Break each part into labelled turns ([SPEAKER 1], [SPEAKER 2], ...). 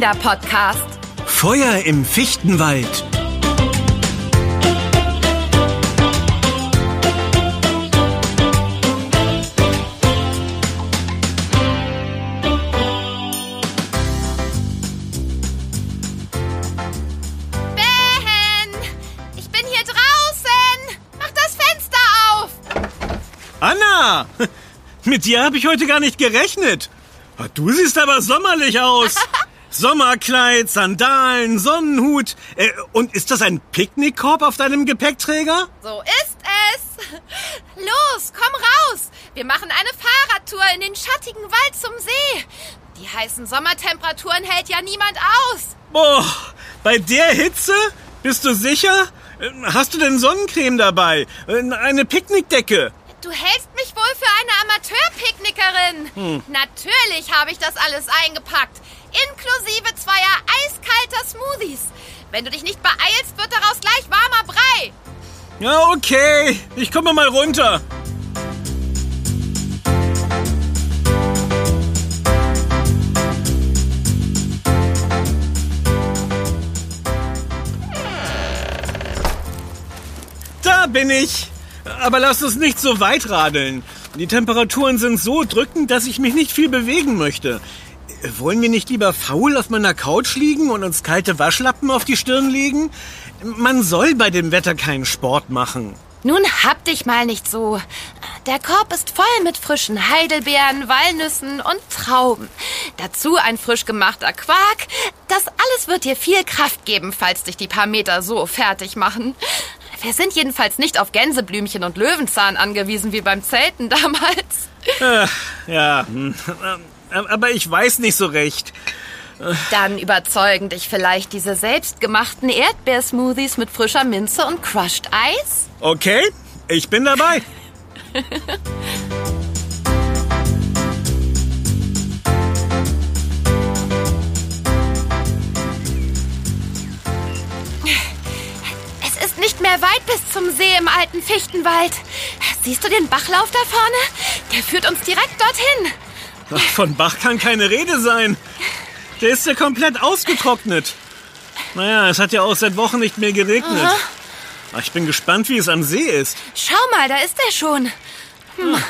[SPEAKER 1] Kinderpodcast.
[SPEAKER 2] Feuer im Fichtenwald.
[SPEAKER 1] Ben! Ich bin hier draußen! Mach das Fenster auf!
[SPEAKER 2] Anna! Mit dir habe ich heute gar nicht gerechnet. Du siehst aber sommerlich aus. Sommerkleid, Sandalen, Sonnenhut. Äh, und ist das ein Picknickkorb auf deinem Gepäckträger?
[SPEAKER 1] So ist es. Los, komm raus. Wir machen eine Fahrradtour in den schattigen Wald zum See. Die heißen Sommertemperaturen hält ja niemand aus.
[SPEAKER 2] Boah, bei der Hitze? Bist du sicher? Äh, Hast du denn Sonnencreme dabei? Äh, Eine Picknickdecke?
[SPEAKER 1] Du hältst mich wohl für eine Amateurpicknickerin. Natürlich habe ich das alles eingepackt. Inklusive zweier eiskalter Smoothies. Wenn du dich nicht beeilst, wird daraus gleich warmer Brei.
[SPEAKER 2] Ja, okay. Ich komme mal runter. Da bin ich. Aber lass uns nicht so weit radeln. Die Temperaturen sind so drückend, dass ich mich nicht viel bewegen möchte. Wollen wir nicht lieber faul auf meiner Couch liegen und uns kalte Waschlappen auf die Stirn legen? Man soll bei dem Wetter keinen Sport machen.
[SPEAKER 1] Nun hab dich mal nicht so. Der Korb ist voll mit frischen Heidelbeeren, Walnüssen und Trauben. Dazu ein frisch gemachter Quark. Das alles wird dir viel Kraft geben, falls dich die paar Meter so fertig machen. Wir sind jedenfalls nicht auf Gänseblümchen und Löwenzahn angewiesen wie beim Zelten damals.
[SPEAKER 2] Äh, ja, hm, aber ich weiß nicht so recht.
[SPEAKER 1] Dann überzeugen dich vielleicht diese selbstgemachten Erdbeersmoothies mit frischer Minze und Crushed Eis?
[SPEAKER 2] Okay, ich bin dabei.
[SPEAKER 1] Es ist nicht mehr weit bis zum See im alten Fichtenwald. Siehst du den Bachlauf da vorne? Der führt uns direkt dorthin.
[SPEAKER 2] Von Bach kann keine Rede sein. Der ist ja komplett ausgetrocknet. Naja, es hat ja auch seit Wochen nicht mehr geregnet. Ach, Ich bin gespannt, wie es am See ist.
[SPEAKER 1] Schau mal, da ist er schon. Hm.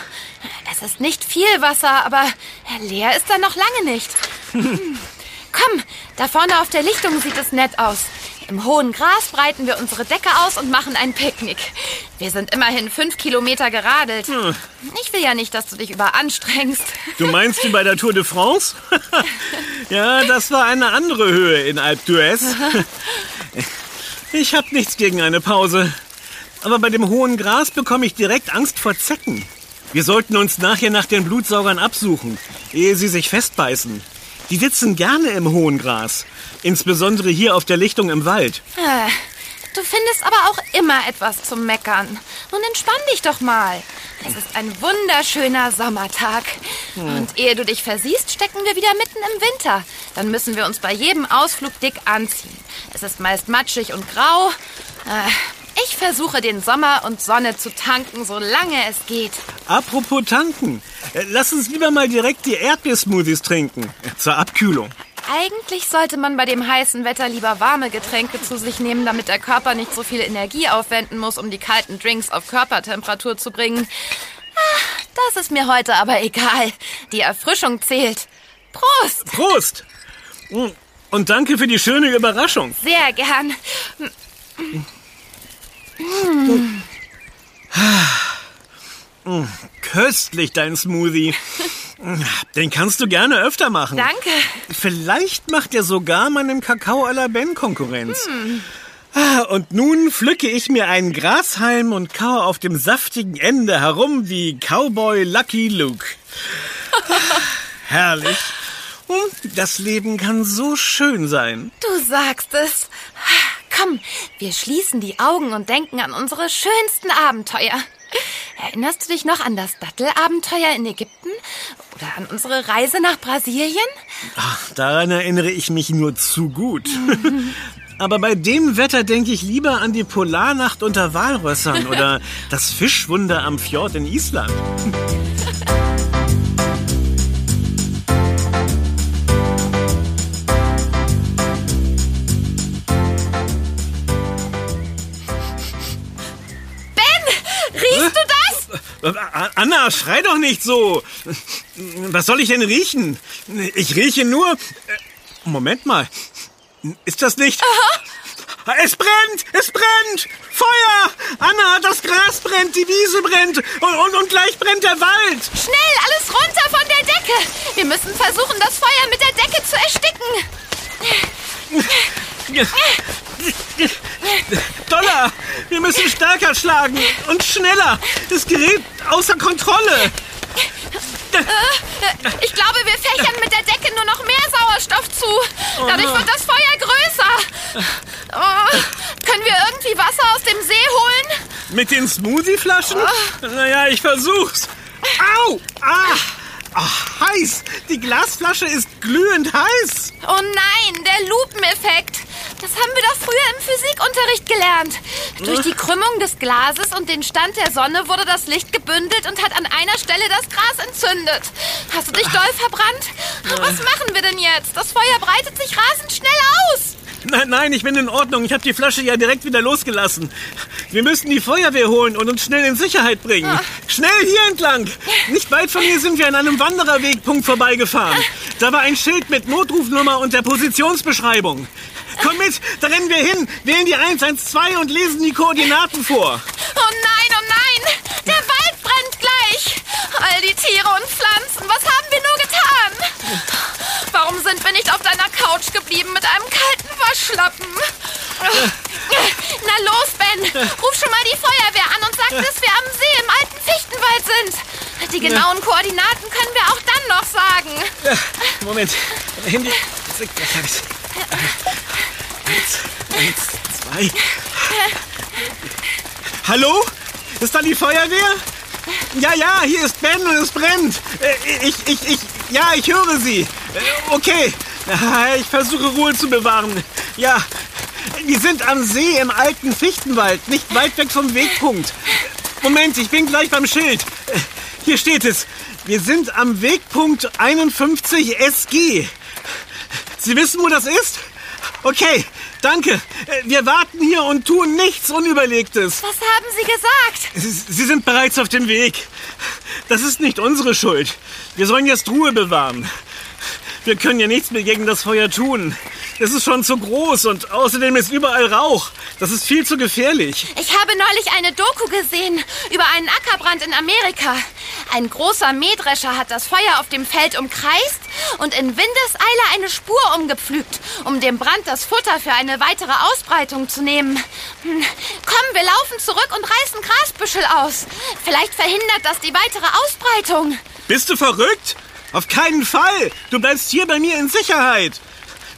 [SPEAKER 1] Es ist nicht viel Wasser, aber leer ist er noch lange nicht. Hm. Komm, da vorne auf der Lichtung sieht es nett aus. Im hohen Gras breiten wir unsere Decke aus und machen ein Picknick. Wir sind immerhin fünf Kilometer geradelt. Ich will ja nicht, dass du dich überanstrengst.
[SPEAKER 2] Du meinst wie bei der Tour de France? ja, das war eine andere Höhe in Alpe d'Huez. Ich hab nichts gegen eine Pause. Aber bei dem hohen Gras bekomme ich direkt Angst vor Zecken. Wir sollten uns nachher nach den Blutsaugern absuchen, ehe sie sich festbeißen. Die sitzen gerne im hohen Gras. Insbesondere hier auf der Lichtung im Wald.
[SPEAKER 1] Äh, Du findest aber auch immer etwas zum Meckern. Nun entspann dich doch mal. Es ist ein wunderschöner Sommertag. Und ehe du dich versiehst, stecken wir wieder mitten im Winter. Dann müssen wir uns bei jedem Ausflug dick anziehen. Es ist meist matschig und grau. Äh, ich versuche den Sommer und Sonne zu tanken, solange es geht.
[SPEAKER 2] Apropos tanken. äh, Lass uns lieber mal direkt die Erdbeersmoothies trinken. Zur Abkühlung.
[SPEAKER 1] Eigentlich sollte man bei dem heißen Wetter lieber warme Getränke zu sich nehmen, damit der Körper nicht so viel Energie aufwenden muss, um die kalten Drinks auf Körpertemperatur zu bringen. Ah, Das ist mir heute aber egal. Die Erfrischung zählt. Prost!
[SPEAKER 2] Prost! Und danke für die schöne Überraschung.
[SPEAKER 1] Sehr gern.
[SPEAKER 2] Köstlich, dein Smoothie. Den kannst du gerne öfter machen.
[SPEAKER 1] Danke.
[SPEAKER 2] Vielleicht macht er sogar meinem Kakao à la Ben Konkurrenz. Ah, Und nun pflücke ich mir einen Grashalm und kaue auf dem saftigen Ende herum wie Cowboy Lucky Luke. Ah, Herrlich. Das Leben kann so schön sein.
[SPEAKER 1] Du sagst es. Komm, wir schließen die Augen und denken an unsere schönsten Abenteuer. Erinnerst du dich noch an das Dattelabenteuer in Ägypten? Oder an unsere Reise nach Brasilien?
[SPEAKER 2] Ach, daran erinnere ich mich nur zu gut. Aber bei dem Wetter denke ich lieber an die Polarnacht unter Walrössern oder das Fischwunder am Fjord in Island. Anna, schrei doch nicht so. Was soll ich denn riechen? Ich rieche nur... Äh, Moment mal. Ist das nicht... Aha. Es brennt! Es brennt! Feuer! Anna, das Gras brennt, die Wiese brennt und, und, und gleich brennt der Wald!
[SPEAKER 1] Schnell, alles runter von der Decke! Wir müssen versuchen, das Feuer mit der Decke zu ersticken!
[SPEAKER 2] Dollar! Wir müssen stärker schlagen und schneller! Das gerät außer Kontrolle!
[SPEAKER 1] Ich glaube, wir fächern mit der Decke nur noch mehr Sauerstoff zu. Dadurch wird das Feuer größer. Oh, können wir irgendwie Wasser aus dem See holen?
[SPEAKER 2] Mit den Smoothie-Flaschen? Oh. Naja, ich versuch's. Au! Ah! Ach, heiß! Die Glasflasche ist glühend heiß!
[SPEAKER 1] Oh nein, der Lupeneffekt! Das haben wir doch früher im Physikunterricht gelernt. Durch die Krümmung des Glases und den Stand der Sonne wurde das Licht gebündelt und hat an einer Stelle das Gras entzündet. Hast du dich doll verbrannt? Was machen wir denn jetzt? Das Feuer breitet sich rasend schnell aus.
[SPEAKER 2] Nein, nein, ich bin in Ordnung. Ich habe die Flasche ja direkt wieder losgelassen. Wir müssen die Feuerwehr holen und uns schnell in Sicherheit bringen. Oh. Schnell hier entlang. Nicht weit von hier sind wir an einem Wandererwegpunkt vorbeigefahren. Da war ein Schild mit Notrufnummer und der Positionsbeschreibung. Komm mit, da rennen wir hin, wählen die 112 und lesen die Koordinaten vor.
[SPEAKER 1] Oh nein, oh nein, der Wald brennt gleich. All die Tiere und Pflanzen, was haben wir nur getan? Warum sind wir nicht auf deiner Couch geblieben mit einem kalten Waschlappen? Na los, Ben, ruf schon mal die Feuerwehr an und sag, dass wir am See im alten Fichtenwald sind. Die genauen Koordinaten können wir auch dann noch sagen.
[SPEAKER 2] Moment, Handy. Eins, eins, zwei. Hallo? Ist da die Feuerwehr? Ja, ja, hier ist Ben und es brennt. Äh, ich, ich, ich, ja, ich höre Sie. Äh, okay, ich versuche Ruhe zu bewahren. Ja, wir sind am See im alten Fichtenwald, nicht weit weg vom Wegpunkt. Moment, ich bin gleich beim Schild. Äh, hier steht es. Wir sind am Wegpunkt 51 SG. Sie wissen, wo das ist? Okay, danke. Wir warten hier und tun nichts Unüberlegtes.
[SPEAKER 1] Was haben Sie gesagt?
[SPEAKER 2] Sie sind bereits auf dem Weg. Das ist nicht unsere Schuld. Wir sollen jetzt Ruhe bewahren. Wir können ja nichts mehr gegen das Feuer tun. Es ist schon zu groß und außerdem ist überall Rauch. Das ist viel zu gefährlich.
[SPEAKER 1] Ich habe neulich eine Doku gesehen über einen Ackerbrand in Amerika. Ein großer Mähdrescher hat das Feuer auf dem Feld umkreist und in Windeseile eine Spur umgepflügt, um dem Brand das Futter für eine weitere Ausbreitung zu nehmen. Hm, komm, wir laufen zurück und reißen Grasbüschel aus. Vielleicht verhindert das die weitere Ausbreitung.
[SPEAKER 2] Bist du verrückt? Auf keinen Fall! Du bleibst hier bei mir in Sicherheit!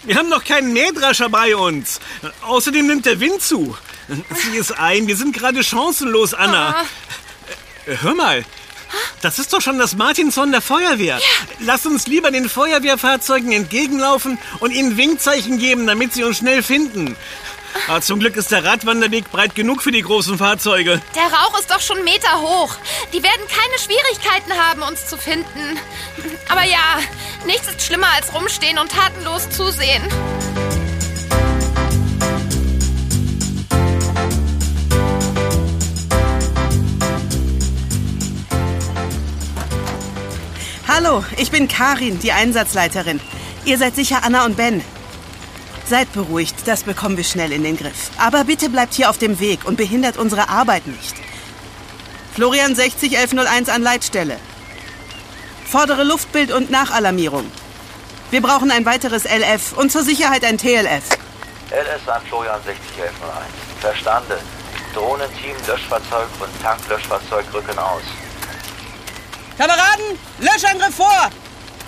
[SPEAKER 2] Wir haben noch keinen Mähdrescher bei uns. Außerdem nimmt der Wind zu. Sieh es ein, wir sind gerade chancenlos, Anna. Ah. Hör mal, das ist doch schon das Martinson der Feuerwehr. Ja. Lass uns lieber den Feuerwehrfahrzeugen entgegenlaufen und ihnen Winkzeichen geben, damit sie uns schnell finden. Aber zum Glück ist der Radwanderweg breit genug für die großen Fahrzeuge.
[SPEAKER 1] Der Rauch ist doch schon Meter hoch. Die werden keine Schwierigkeiten haben, uns zu finden. Aber ja, nichts ist schlimmer als rumstehen und tatenlos zusehen.
[SPEAKER 3] Hallo, ich bin Karin, die Einsatzleiterin. Ihr seid sicher Anna und Ben. Seid beruhigt, das bekommen wir schnell in den Griff. Aber bitte bleibt hier auf dem Weg und behindert unsere Arbeit nicht. Florian 60 1101 an Leitstelle. Fordere Luftbild und Nachalarmierung. Wir brauchen ein weiteres LF und zur Sicherheit ein TLF.
[SPEAKER 4] LS an Florian 60 1101. Verstanden. Drohnenteam, Löschfahrzeug und Tanklöschfahrzeug rücken aus.
[SPEAKER 3] Kameraden, Löschangriff vor!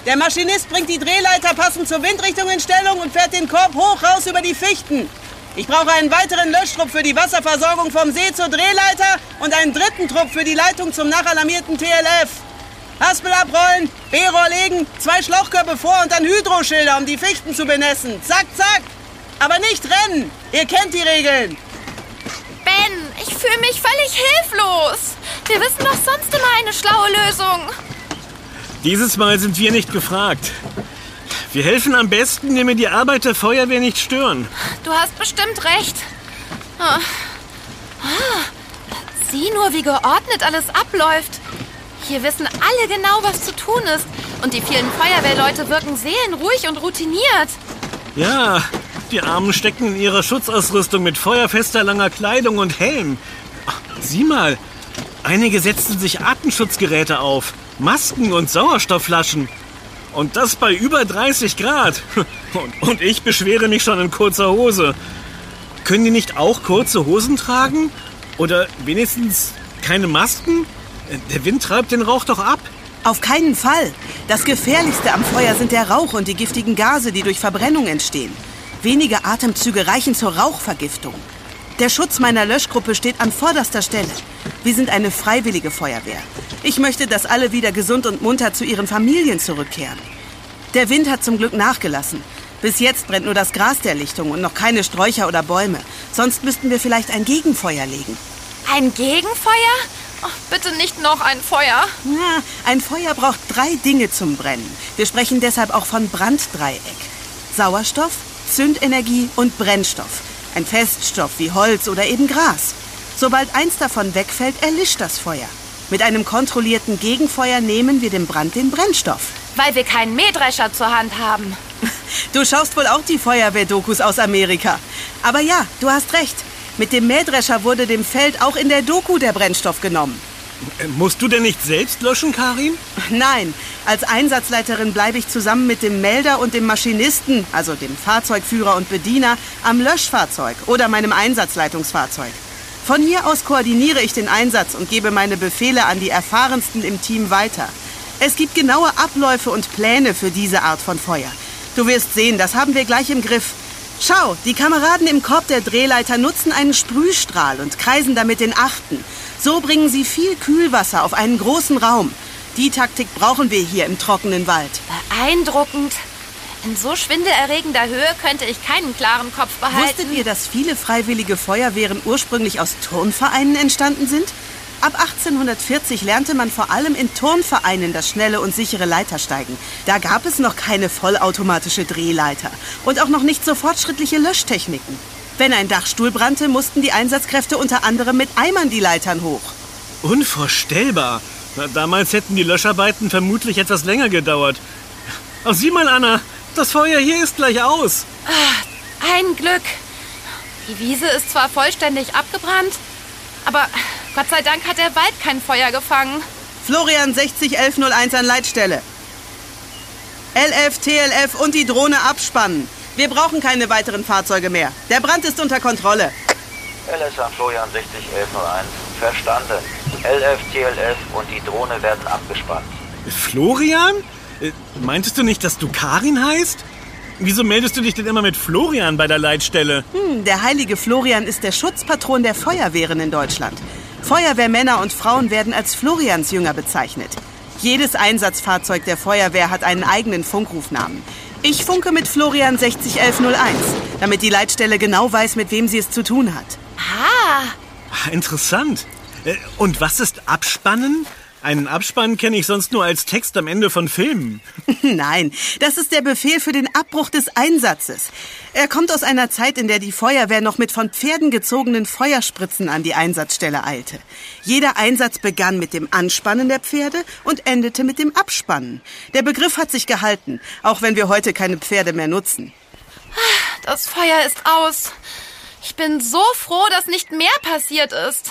[SPEAKER 3] Der Maschinist bringt die Drehleiter passend zur Windrichtung in Stellung und fährt den Korb hoch raus über die Fichten. Ich brauche einen weiteren Löschtrupp für die Wasserversorgung vom See zur Drehleiter und einen dritten Trupp für die Leitung zum nachalarmierten TLF. Haspel abrollen, B-Rohr legen, zwei Schlauchkörbe vor und dann Hydroschilder, um die Fichten zu benessen. Zack, zack! Aber nicht rennen! Ihr kennt die Regeln!
[SPEAKER 1] Ich fühle mich völlig hilflos. Wir wissen doch sonst immer eine schlaue Lösung.
[SPEAKER 2] Dieses Mal sind wir nicht gefragt. Wir helfen am besten, indem wir die Arbeit der Feuerwehr nicht stören.
[SPEAKER 1] Du hast bestimmt recht. Oh. Oh. Sieh nur, wie geordnet alles abläuft. Hier wissen alle genau, was zu tun ist. Und die vielen Feuerwehrleute wirken seelenruhig und routiniert.
[SPEAKER 2] Ja, die Armen stecken in ihrer Schutzausrüstung mit feuerfester langer Kleidung und Helm. Ach, sieh mal, einige setzten sich Atemschutzgeräte auf, Masken und Sauerstoffflaschen. Und das bei über 30 Grad. Und, und ich beschwere mich schon in kurzer Hose. Können die nicht auch kurze Hosen tragen? Oder wenigstens keine Masken? Der Wind treibt den Rauch doch ab.
[SPEAKER 3] Auf keinen Fall. Das Gefährlichste am Feuer sind der Rauch und die giftigen Gase, die durch Verbrennung entstehen. Wenige Atemzüge reichen zur Rauchvergiftung. Der Schutz meiner Löschgruppe steht an vorderster Stelle. Wir sind eine freiwillige Feuerwehr. Ich möchte, dass alle wieder gesund und munter zu ihren Familien zurückkehren. Der Wind hat zum Glück nachgelassen. Bis jetzt brennt nur das Gras der Lichtung und noch keine Sträucher oder Bäume. Sonst müssten wir vielleicht ein Gegenfeuer legen.
[SPEAKER 1] Ein Gegenfeuer? Oh, bitte nicht noch ein Feuer.
[SPEAKER 3] Ja, ein Feuer braucht drei Dinge zum Brennen. Wir sprechen deshalb auch von Branddreieck. Sauerstoff, Zündenergie und Brennstoff. Ein Feststoff wie Holz oder eben Gras. Sobald eins davon wegfällt, erlischt das Feuer. Mit einem kontrollierten Gegenfeuer nehmen wir dem Brand den Brennstoff.
[SPEAKER 1] Weil wir keinen Mähdrescher zur Hand haben.
[SPEAKER 3] Du schaust wohl auch die Feuerwehrdokus aus Amerika. Aber ja, du hast recht. Mit dem Mähdrescher wurde dem Feld auch in der Doku der Brennstoff genommen.
[SPEAKER 2] Äh, Musst du denn nicht selbst löschen, Karin?
[SPEAKER 3] Nein, als Einsatzleiterin bleibe ich zusammen mit dem Melder und dem Maschinisten, also dem Fahrzeugführer und Bediener, am Löschfahrzeug oder meinem Einsatzleitungsfahrzeug. Von hier aus koordiniere ich den Einsatz und gebe meine Befehle an die Erfahrensten im Team weiter. Es gibt genaue Abläufe und Pläne für diese Art von Feuer. Du wirst sehen, das haben wir gleich im Griff. Schau, die Kameraden im Korb der Drehleiter nutzen einen Sprühstrahl und kreisen damit den Achten. So bringen sie viel Kühlwasser auf einen großen Raum. Die Taktik brauchen wir hier im trockenen Wald.
[SPEAKER 1] Beeindruckend. In so schwindelerregender Höhe könnte ich keinen klaren Kopf behalten.
[SPEAKER 3] Wusstet ihr, dass viele freiwillige Feuerwehren ursprünglich aus Turnvereinen entstanden sind? Ab 1840 lernte man vor allem in Turnvereinen das schnelle und sichere Leitersteigen. Da gab es noch keine vollautomatische Drehleiter und auch noch nicht so fortschrittliche Löschtechniken. Wenn ein Dachstuhl brannte, mussten die Einsatzkräfte unter anderem mit Eimern die Leitern hoch.
[SPEAKER 2] Unvorstellbar. Na, damals hätten die Löscharbeiten vermutlich etwas länger gedauert. Ach, sieh mal, Anna, das Feuer hier ist gleich aus.
[SPEAKER 1] Ein Glück. Die Wiese ist zwar vollständig abgebrannt, aber Gott sei Dank hat der Wald kein Feuer gefangen.
[SPEAKER 3] Florian 601101 an Leitstelle. LF, TLF und die Drohne abspannen. Wir brauchen keine weiteren Fahrzeuge mehr. Der Brand ist unter Kontrolle.
[SPEAKER 4] LS an Florian 601101. Verstanden. LF, TLF und die Drohne werden abgespannt.
[SPEAKER 2] Florian? Äh, Meintest du nicht, dass du Karin heißt? Wieso meldest du dich denn immer mit Florian bei der Leitstelle?
[SPEAKER 3] Hm, der heilige Florian ist der Schutzpatron der Feuerwehren in Deutschland. Feuerwehrmänner und Frauen werden als Floriansjünger bezeichnet. Jedes Einsatzfahrzeug der Feuerwehr hat einen eigenen Funkrufnamen. Ich funke mit Florian 601101, damit die Leitstelle genau weiß, mit wem sie es zu tun hat.
[SPEAKER 1] Ah,
[SPEAKER 2] Ah, Interessant. Äh, Und was ist Abspannen? Einen Abspann kenne ich sonst nur als Text am Ende von Filmen.
[SPEAKER 3] Nein, das ist der Befehl für den Abbruch des Einsatzes. Er kommt aus einer Zeit, in der die Feuerwehr noch mit von Pferden gezogenen Feuerspritzen an die Einsatzstelle eilte. Jeder Einsatz begann mit dem Anspannen der Pferde und endete mit dem Abspannen. Der Begriff hat sich gehalten, auch wenn wir heute keine Pferde mehr nutzen.
[SPEAKER 1] das Feuer ist aus. Ich bin so froh, dass nicht mehr passiert ist.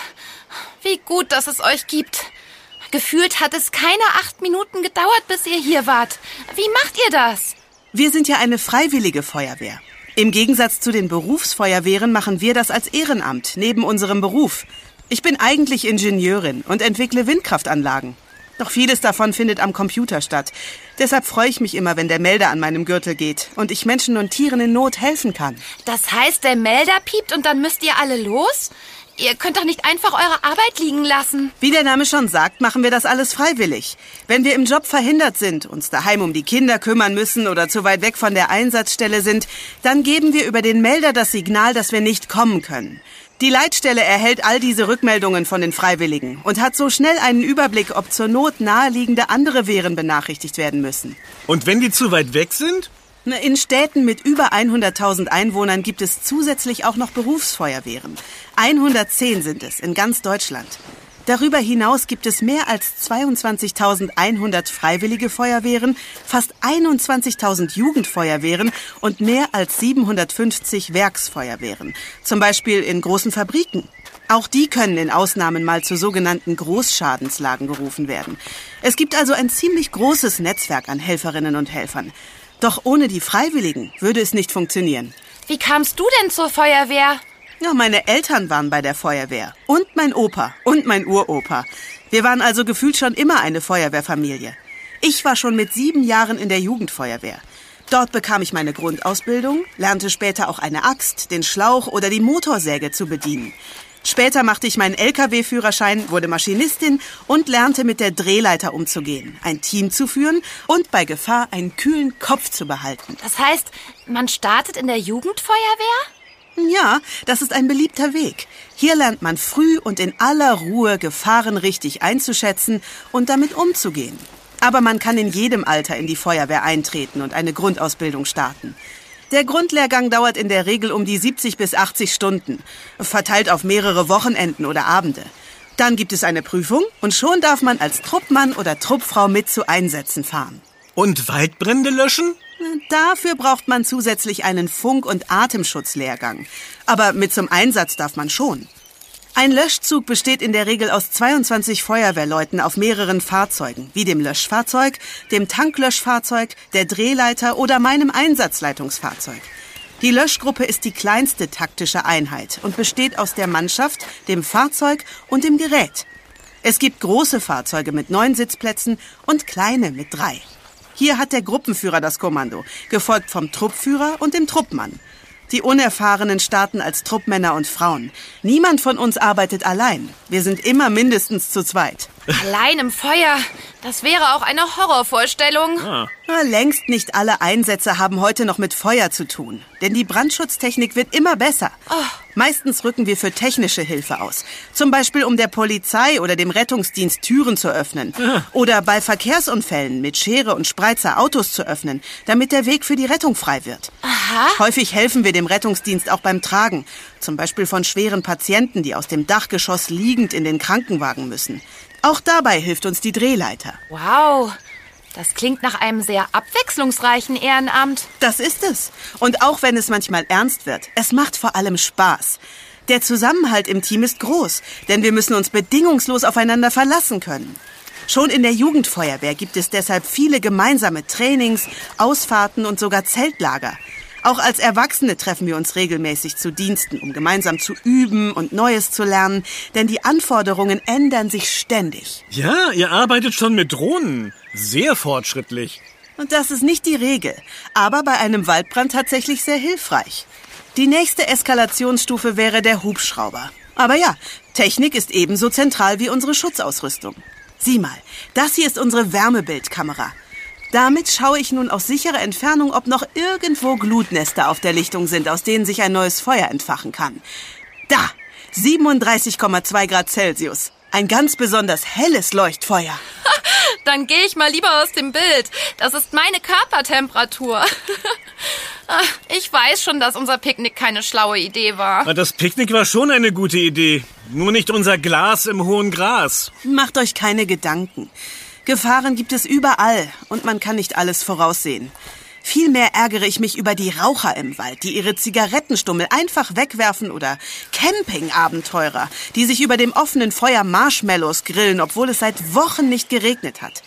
[SPEAKER 1] Wie gut, dass es euch gibt. Gefühlt hat es keine acht Minuten gedauert, bis ihr hier wart. Wie macht ihr das?
[SPEAKER 3] Wir sind ja eine freiwillige Feuerwehr. Im Gegensatz zu den Berufsfeuerwehren machen wir das als Ehrenamt, neben unserem Beruf. Ich bin eigentlich Ingenieurin und entwickle Windkraftanlagen. Doch vieles davon findet am Computer statt. Deshalb freue ich mich immer, wenn der Melder an meinem Gürtel geht und ich Menschen und Tieren in Not helfen kann.
[SPEAKER 1] Das heißt, der Melder piept und dann müsst ihr alle los? Ihr könnt doch nicht einfach eure Arbeit liegen lassen.
[SPEAKER 3] Wie der Name schon sagt, machen wir das alles freiwillig. Wenn wir im Job verhindert sind, uns daheim um die Kinder kümmern müssen oder zu weit weg von der Einsatzstelle sind, dann geben wir über den Melder das Signal, dass wir nicht kommen können. Die Leitstelle erhält all diese Rückmeldungen von den Freiwilligen und hat so schnell einen Überblick, ob zur Not naheliegende andere Wehren benachrichtigt werden müssen.
[SPEAKER 2] Und wenn die zu weit weg sind?
[SPEAKER 3] In Städten mit über 100.000 Einwohnern gibt es zusätzlich auch noch Berufsfeuerwehren. 110 sind es in ganz Deutschland. Darüber hinaus gibt es mehr als 22.100 freiwillige Feuerwehren, fast 21.000 Jugendfeuerwehren und mehr als 750 Werksfeuerwehren, zum Beispiel in großen Fabriken. Auch die können in Ausnahmen mal zu sogenannten Großschadenslagen gerufen werden. Es gibt also ein ziemlich großes Netzwerk an Helferinnen und Helfern. Doch ohne die Freiwilligen würde es nicht funktionieren.
[SPEAKER 1] Wie kamst du denn zur Feuerwehr?
[SPEAKER 3] Ja, meine Eltern waren bei der Feuerwehr. Und mein Opa und mein Uropa. Wir waren also gefühlt schon immer eine Feuerwehrfamilie. Ich war schon mit sieben Jahren in der Jugendfeuerwehr. Dort bekam ich meine Grundausbildung, lernte später auch eine Axt, den Schlauch oder die Motorsäge zu bedienen. Später machte ich meinen Lkw-Führerschein, wurde Maschinistin und lernte mit der Drehleiter umzugehen, ein Team zu führen und bei Gefahr einen kühlen Kopf zu behalten.
[SPEAKER 1] Das heißt, man startet in der Jugendfeuerwehr?
[SPEAKER 3] Ja, das ist ein beliebter Weg. Hier lernt man früh und in aller Ruhe Gefahren richtig einzuschätzen und damit umzugehen. Aber man kann in jedem Alter in die Feuerwehr eintreten und eine Grundausbildung starten. Der Grundlehrgang dauert in der Regel um die 70 bis 80 Stunden, verteilt auf mehrere Wochenenden oder Abende. Dann gibt es eine Prüfung und schon darf man als Truppmann oder Truppfrau mit zu Einsätzen fahren.
[SPEAKER 2] Und Waldbrände löschen?
[SPEAKER 3] Dafür braucht man zusätzlich einen Funk- und Atemschutzlehrgang. Aber mit zum Einsatz darf man schon. Ein Löschzug besteht in der Regel aus 22 Feuerwehrleuten auf mehreren Fahrzeugen, wie dem Löschfahrzeug, dem Tanklöschfahrzeug, der Drehleiter oder meinem Einsatzleitungsfahrzeug. Die Löschgruppe ist die kleinste taktische Einheit und besteht aus der Mannschaft, dem Fahrzeug und dem Gerät. Es gibt große Fahrzeuge mit neun Sitzplätzen und kleine mit drei. Hier hat der Gruppenführer das Kommando, gefolgt vom Truppführer und dem Truppmann. Die Unerfahrenen starten als Truppmänner und Frauen. Niemand von uns arbeitet allein. Wir sind immer mindestens zu zweit.
[SPEAKER 1] Allein im Feuer. Das wäre auch eine Horrorvorstellung.
[SPEAKER 2] Ah.
[SPEAKER 3] Na, längst nicht alle Einsätze haben heute noch mit Feuer zu tun. Denn die Brandschutztechnik wird immer besser. Meistens rücken wir für technische Hilfe aus. Zum Beispiel, um der Polizei oder dem Rettungsdienst Türen zu öffnen. Oder bei Verkehrsunfällen mit Schere und Spreizer Autos zu öffnen, damit der Weg für die Rettung frei wird.
[SPEAKER 1] Aha.
[SPEAKER 3] Häufig helfen wir dem Rettungsdienst auch beim Tragen. Zum Beispiel von schweren Patienten, die aus dem Dachgeschoss liegend in den Krankenwagen müssen. Auch dabei hilft uns die Drehleiter.
[SPEAKER 1] Wow. Das klingt nach einem sehr abwechslungsreichen Ehrenamt.
[SPEAKER 3] Das ist es. Und auch wenn es manchmal ernst wird, es macht vor allem Spaß. Der Zusammenhalt im Team ist groß, denn wir müssen uns bedingungslos aufeinander verlassen können. Schon in der Jugendfeuerwehr gibt es deshalb viele gemeinsame Trainings, Ausfahrten und sogar Zeltlager. Auch als Erwachsene treffen wir uns regelmäßig zu Diensten, um gemeinsam zu üben und Neues zu lernen, denn die Anforderungen ändern sich ständig.
[SPEAKER 2] Ja, ihr arbeitet schon mit Drohnen. Sehr fortschrittlich.
[SPEAKER 3] Und das ist nicht die Regel, aber bei einem Waldbrand tatsächlich sehr hilfreich. Die nächste Eskalationsstufe wäre der Hubschrauber. Aber ja, Technik ist ebenso zentral wie unsere Schutzausrüstung. Sieh mal, das hier ist unsere Wärmebildkamera. Damit schaue ich nun aus sicherer Entfernung, ob noch irgendwo Glutnester auf der Lichtung sind, aus denen sich ein neues Feuer entfachen kann. Da, 37,2 Grad Celsius. Ein ganz besonders helles Leuchtfeuer.
[SPEAKER 1] Dann gehe ich mal lieber aus dem Bild. Das ist meine Körpertemperatur. Ah, ich weiß schon, dass unser Picknick keine schlaue Idee war.
[SPEAKER 2] Das Picknick war schon eine gute Idee. Nur nicht unser Glas im hohen Gras.
[SPEAKER 3] Macht euch keine Gedanken. Gefahren gibt es überall und man kann nicht alles voraussehen. Vielmehr ärgere ich mich über die Raucher im Wald, die ihre Zigarettenstummel einfach wegwerfen oder Campingabenteurer, die sich über dem offenen Feuer Marshmallows grillen, obwohl es seit Wochen nicht geregnet hat.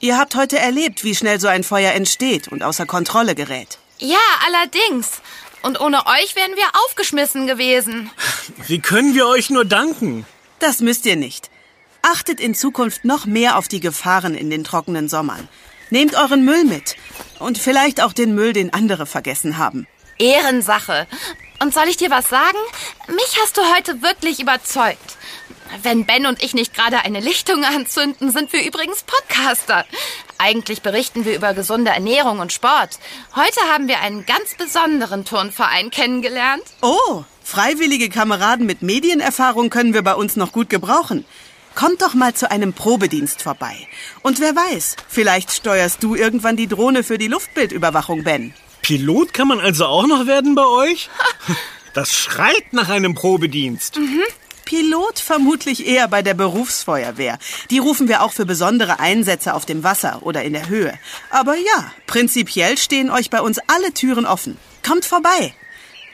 [SPEAKER 3] Ihr habt heute erlebt, wie schnell so ein Feuer entsteht und außer Kontrolle gerät.
[SPEAKER 1] Ja, allerdings. Und ohne euch wären wir aufgeschmissen gewesen.
[SPEAKER 2] Wie können wir euch nur danken?
[SPEAKER 3] Das müsst ihr nicht. Achtet in Zukunft noch mehr auf die Gefahren in den trockenen Sommern. Nehmt euren Müll mit. Und vielleicht auch den Müll, den andere vergessen haben.
[SPEAKER 1] Ehrensache. Und soll ich dir was sagen? Mich hast du heute wirklich überzeugt. Wenn Ben und ich nicht gerade eine Lichtung anzünden, sind wir übrigens Podcaster. Eigentlich berichten wir über gesunde Ernährung und Sport. Heute haben wir einen ganz besonderen Turnverein kennengelernt.
[SPEAKER 3] Oh, freiwillige Kameraden mit Medienerfahrung können wir bei uns noch gut gebrauchen. Kommt doch mal zu einem Probedienst vorbei. Und wer weiß, vielleicht steuerst du irgendwann die Drohne für die Luftbildüberwachung, Ben.
[SPEAKER 2] Pilot kann man also auch noch werden bei euch? Das schreit nach einem Probedienst.
[SPEAKER 3] Pilot vermutlich eher bei der Berufsfeuerwehr. Die rufen wir auch für besondere Einsätze auf dem Wasser oder in der Höhe. Aber ja, prinzipiell stehen euch bei uns alle Türen offen. Kommt vorbei.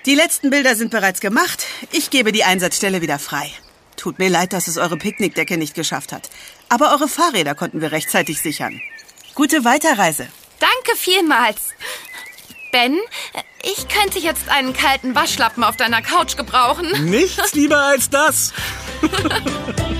[SPEAKER 3] Die letzten Bilder sind bereits gemacht. Ich gebe die Einsatzstelle wieder frei. Tut mir leid, dass es eure Picknickdecke nicht geschafft hat. Aber eure Fahrräder konnten wir rechtzeitig sichern. Gute Weiterreise.
[SPEAKER 1] Danke vielmals. Ben, ich könnte jetzt einen kalten Waschlappen auf deiner Couch gebrauchen.
[SPEAKER 2] Nichts lieber als das.